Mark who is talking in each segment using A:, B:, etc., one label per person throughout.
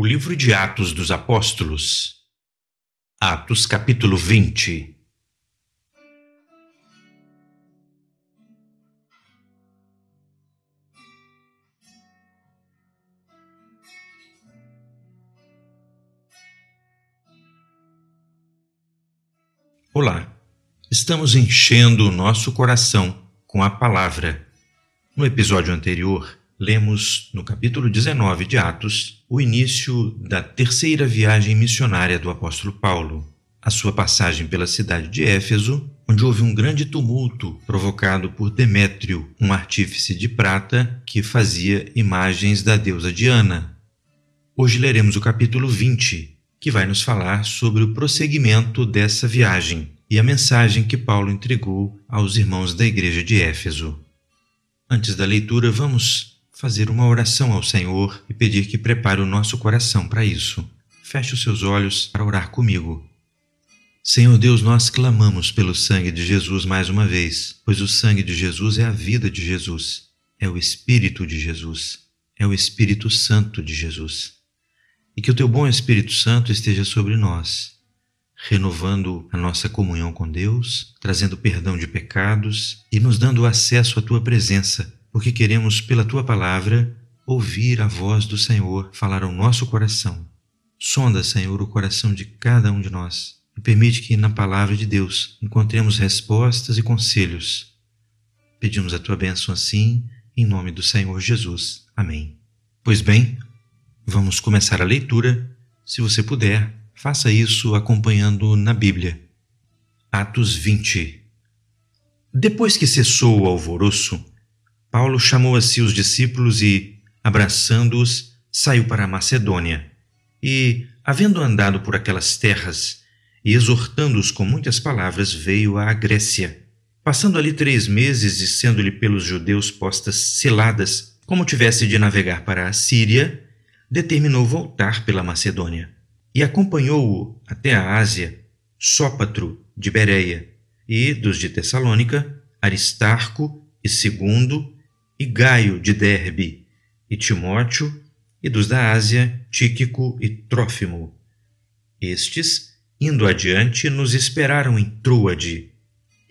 A: O livro de Atos dos Apóstolos, Atos, capítulo 20. Olá, estamos enchendo o nosso coração com a palavra. No episódio anterior, lemos no capítulo 19 de Atos o início da terceira viagem missionária do apóstolo Paulo, a sua passagem pela cidade de Éfeso, onde houve um grande tumulto provocado por Demétrio, um artífice de prata que fazia imagens da deusa Diana. Hoje leremos o capítulo 20, que vai nos falar sobre o prosseguimento dessa viagem e a mensagem que Paulo entregou aos irmãos da igreja de Éfeso. Antes da leitura, vamos fazer uma oração ao Senhor e pedir que prepare o nosso coração para isso. Feche os seus olhos para orar comigo. Senhor Deus, nós clamamos pelo sangue de Jesus mais uma vez, pois o sangue de Jesus é a vida de Jesus, é o Espírito de Jesus, é o Espírito Santo de Jesus. E que o teu bom Espírito Santo esteja sobre nós, renovando a nossa comunhão com Deus, trazendo perdão de pecados e nos dando acesso à tua presença porque queremos, pela tua palavra, ouvir a voz do Senhor falar ao nosso coração. Sonda, Senhor, o coração de cada um de nós e permite que na palavra de Deus encontremos respostas e conselhos. Pedimos a tua bênção assim, em nome do Senhor Jesus. Amém. Pois bem, vamos começar a leitura. Se você puder, faça isso acompanhando na Bíblia. Atos 20 Depois que cessou o alvoroço, Paulo chamou a si os discípulos e, abraçando-os, saiu para a Macedônia. E, havendo andado por aquelas terras e exortando-os com muitas palavras, veio à Grécia. Passando ali três meses e sendo-lhe pelos judeus postas seladas, como tivesse de navegar para a Síria, determinou voltar pela Macedônia. E acompanhou-o até a Ásia, Sópatro de Bereia, e dos de Tessalônica, Aristarco e Segundo, e Gaio de Derbe, e Timóteo, e dos da Ásia, Tíquico e Trófimo. Estes, indo adiante, nos esperaram em Troade.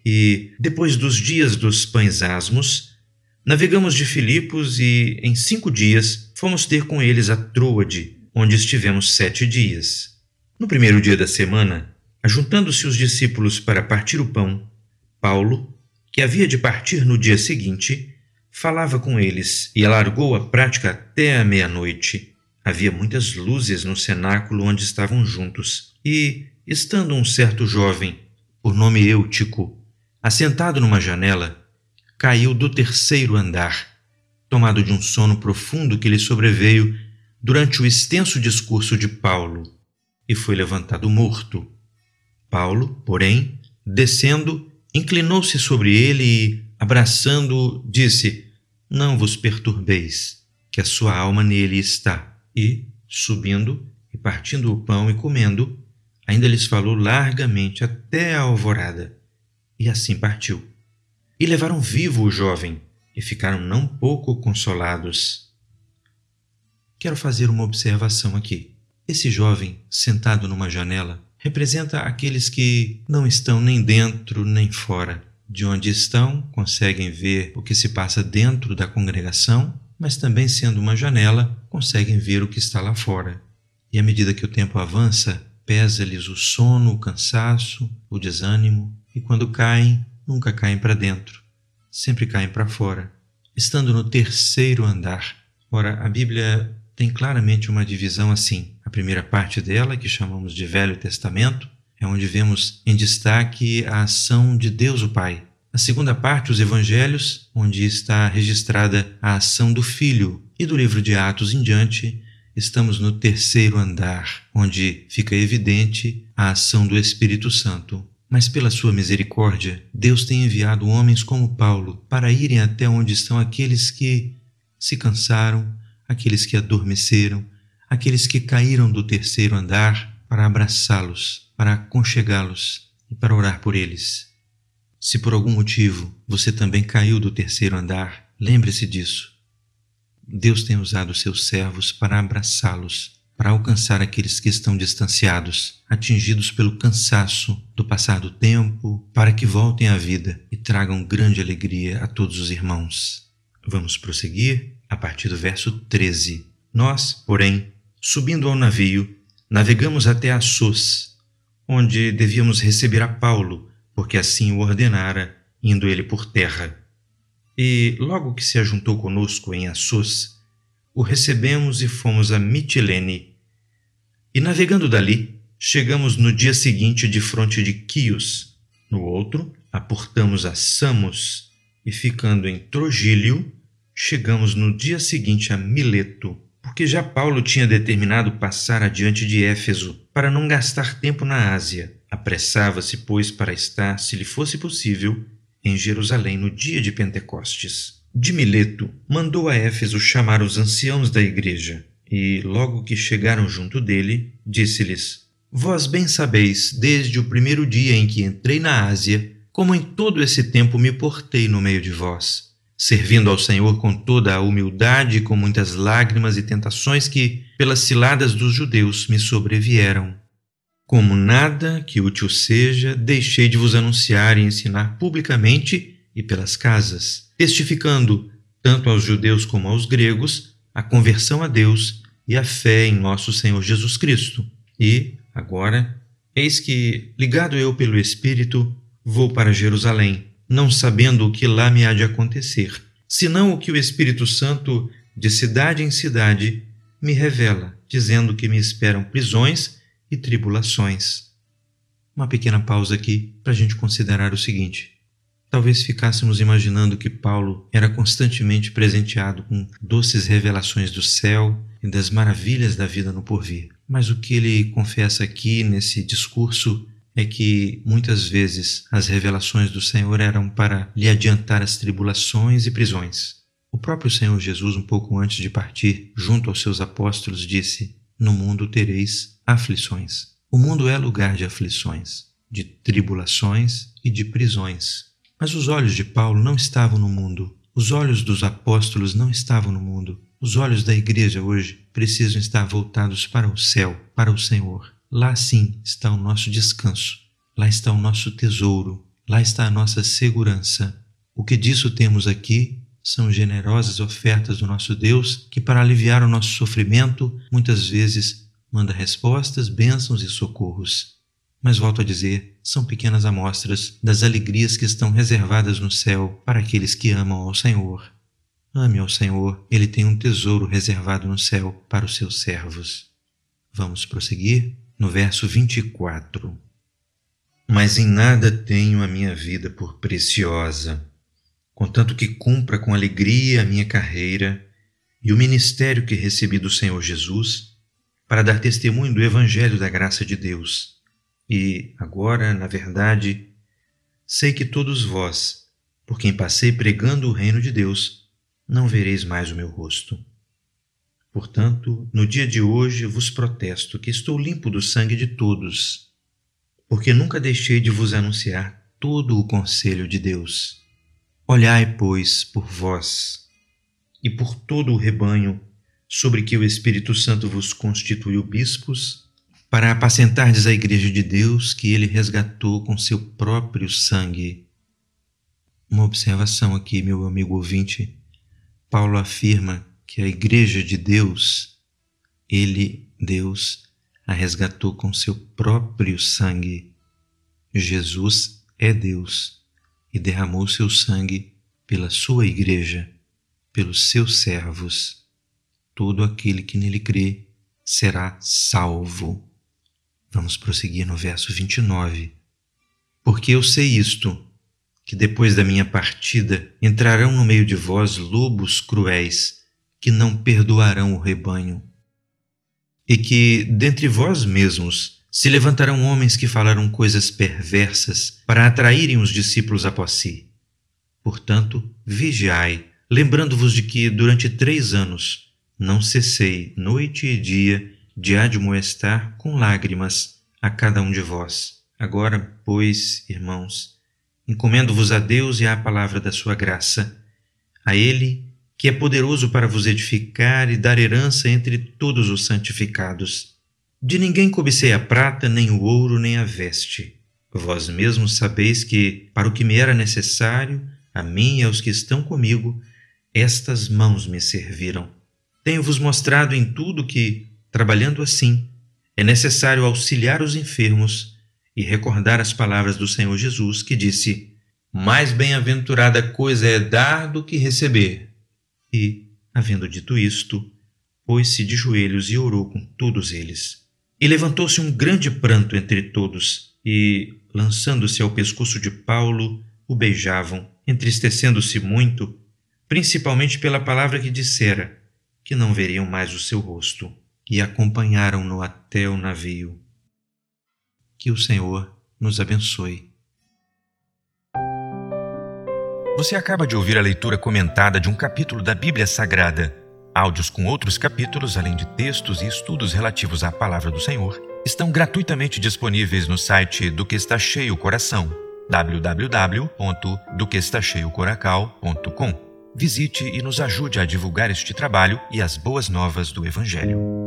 A: E, depois dos dias dos pães asmos, navegamos de Filipos e, em cinco dias, fomos ter com eles a Troade, onde estivemos sete dias. No primeiro dia da semana, ajuntando-se os discípulos para partir o pão, Paulo, que havia de partir no dia seguinte, Falava com eles e alargou a prática até a meia-noite. Havia muitas luzes no cenáculo onde estavam juntos, e, estando um certo jovem, por nome Eutico, assentado numa janela, caiu do terceiro andar, tomado de um sono profundo que lhe sobreveio durante o extenso discurso de Paulo, e foi levantado morto. Paulo, porém, descendo, inclinou-se sobre ele e, abraçando-o, disse: não vos perturbeis, que a sua alma nele está. E, subindo e partindo o pão e comendo, ainda lhes falou largamente até a alvorada. E assim partiu. E levaram vivo o jovem, e ficaram não pouco consolados. Quero fazer uma observação aqui. Esse jovem, sentado numa janela, representa aqueles que não estão nem dentro nem fora, de onde estão, conseguem ver o que se passa dentro da congregação, mas também, sendo uma janela, conseguem ver o que está lá fora. E à medida que o tempo avança, pesa-lhes o sono, o cansaço, o desânimo, e quando caem, nunca caem para dentro, sempre caem para fora, estando no terceiro andar. Ora, a Bíblia tem claramente uma divisão assim. A primeira parte dela, que chamamos de Velho Testamento, é onde vemos em destaque a ação de Deus o Pai. A segunda parte, os Evangelhos, onde está registrada a ação do Filho. E do livro de Atos em diante, estamos no terceiro andar, onde fica evidente a ação do Espírito Santo. Mas pela sua misericórdia, Deus tem enviado homens como Paulo para irem até onde estão aqueles que se cansaram, aqueles que adormeceram, aqueles que caíram do terceiro andar, para abraçá-los para aconchegá-los e para orar por eles. Se por algum motivo você também caiu do terceiro andar, lembre-se disso. Deus tem usado seus servos para abraçá-los, para alcançar aqueles que estão distanciados, atingidos pelo cansaço do passar do tempo, para que voltem à vida e tragam grande alegria a todos os irmãos. Vamos prosseguir a partir do verso 13. Nós, porém, subindo ao navio, navegamos até Assos, onde devíamos receber a Paulo, porque assim o ordenara, indo ele por terra. E logo que se ajuntou conosco em Assos, o recebemos e fomos a Mitilene. E navegando dali, chegamos no dia seguinte de fronte de Quios. No outro, aportamos a Samos e, ficando em Trogílio, chegamos no dia seguinte a Mileto, porque já Paulo tinha determinado passar adiante de Éfeso para não gastar tempo na Ásia. Apressava-se, pois, para estar, se lhe fosse possível, em Jerusalém no dia de Pentecostes. De Mileto, mandou a Éfeso chamar os anciãos da igreja, e, logo que chegaram junto dele, disse-lhes: Vós bem sabeis, desde o primeiro dia em que entrei na Ásia, como em todo esse tempo me portei no meio de vós, servindo ao Senhor com toda a humildade e com muitas lágrimas e tentações que, pelas ciladas dos judeus, me sobrevieram. Como nada que útil seja, deixei de vos anunciar e ensinar publicamente e pelas casas testificando, tanto aos judeus como aos gregos, a conversão a Deus e a fé em nosso Senhor Jesus Cristo. E, agora, eis que, ligado eu pelo Espírito, vou para Jerusalém, não sabendo o que lá me há de acontecer, senão o que o Espírito Santo, de cidade em cidade, me revela, dizendo que me esperam prisões e tribulações. Uma pequena pausa aqui para a gente considerar o seguinte: Talvez ficássemos imaginando que Paulo era constantemente presenteado com doces revelações do céu e das maravilhas da vida no porvir. Mas o que ele confessa aqui nesse discurso é que muitas vezes as revelações do Senhor eram para lhe adiantar as tribulações e prisões. O próprio Senhor Jesus, um pouco antes de partir, junto aos seus apóstolos, disse: No mundo tereis aflições. O mundo é lugar de aflições, de tribulações e de prisões. Mas os olhos de Paulo não estavam no mundo. Os olhos dos apóstolos não estavam no mundo. Os olhos da igreja hoje precisam estar voltados para o céu, para o Senhor. Lá sim está o nosso descanso. Lá está o nosso tesouro. Lá está a nossa segurança. O que disso temos aqui são generosas ofertas do nosso Deus, que, para aliviar o nosso sofrimento, muitas vezes manda respostas, bênçãos e socorros. Mas volto a dizer, são pequenas amostras das alegrias que estão reservadas no céu para aqueles que amam ao Senhor. Ame ao Senhor, ele tem um tesouro reservado no céu para os seus servos. Vamos prosseguir no verso 24. Mas em nada tenho a minha vida por preciosa, contanto que cumpra com alegria a minha carreira e o ministério que recebi do Senhor Jesus, para dar testemunho do Evangelho da graça de Deus e agora, na verdade, sei que todos vós, por quem passei pregando o reino de Deus, não vereis mais o meu rosto. Portanto, no dia de hoje vos protesto que estou limpo do sangue de todos, porque nunca deixei de vos anunciar todo o conselho de Deus. Olhai, pois, por vós e por todo o rebanho sobre que o Espírito Santo vos constituiu bispos para apacentardes a Igreja de Deus que ele resgatou com seu próprio sangue. Uma observação aqui, meu amigo ouvinte. Paulo afirma que a Igreja de Deus, ele, Deus, a resgatou com seu próprio sangue. Jesus é Deus e derramou seu sangue pela sua Igreja, pelos seus servos. Todo aquele que nele crê será salvo. Vamos prosseguir no verso 29. Porque eu sei isto, que depois da minha partida entrarão no meio de vós lobos cruéis, que não perdoarão o rebanho. E que, dentre vós mesmos, se levantarão homens que falarão coisas perversas para atraírem os discípulos após si. Portanto, vigiai, lembrando-vos de que, durante três anos, não cessei, noite e dia, de admoestar com lágrimas a cada um de vós. Agora, pois, irmãos, encomendo-vos a Deus e à palavra da sua graça, a Ele que é poderoso para vos edificar e dar herança entre todos os santificados. De ninguém cobicei a prata, nem o ouro, nem a veste. Vós mesmos sabeis que, para o que me era necessário, a mim e aos que estão comigo, estas mãos me serviram. Tenho-vos mostrado em tudo que, trabalhando assim, é necessário auxiliar os enfermos e recordar as palavras do Senhor Jesus, que disse: Mais bem-aventurada coisa é dar do que receber. E, havendo dito isto, pôs-se de joelhos e orou com todos eles. E levantou-se um grande pranto entre todos, e, lançando-se ao pescoço de Paulo, o beijavam, entristecendo-se muito, principalmente pela palavra que dissera, que não veriam mais o seu rosto, e acompanharam-no até o navio. Que o Senhor nos abençoe.
B: Você acaba de ouvir a leitura comentada de um capítulo da Bíblia Sagrada. Áudios com outros capítulos, além de textos e estudos relativos à palavra do Senhor, estão gratuitamente disponíveis no site do que está cheio o coração, www.doquestacheiocoracal.com. Visite e nos ajude a divulgar este trabalho e as boas novas do Evangelho.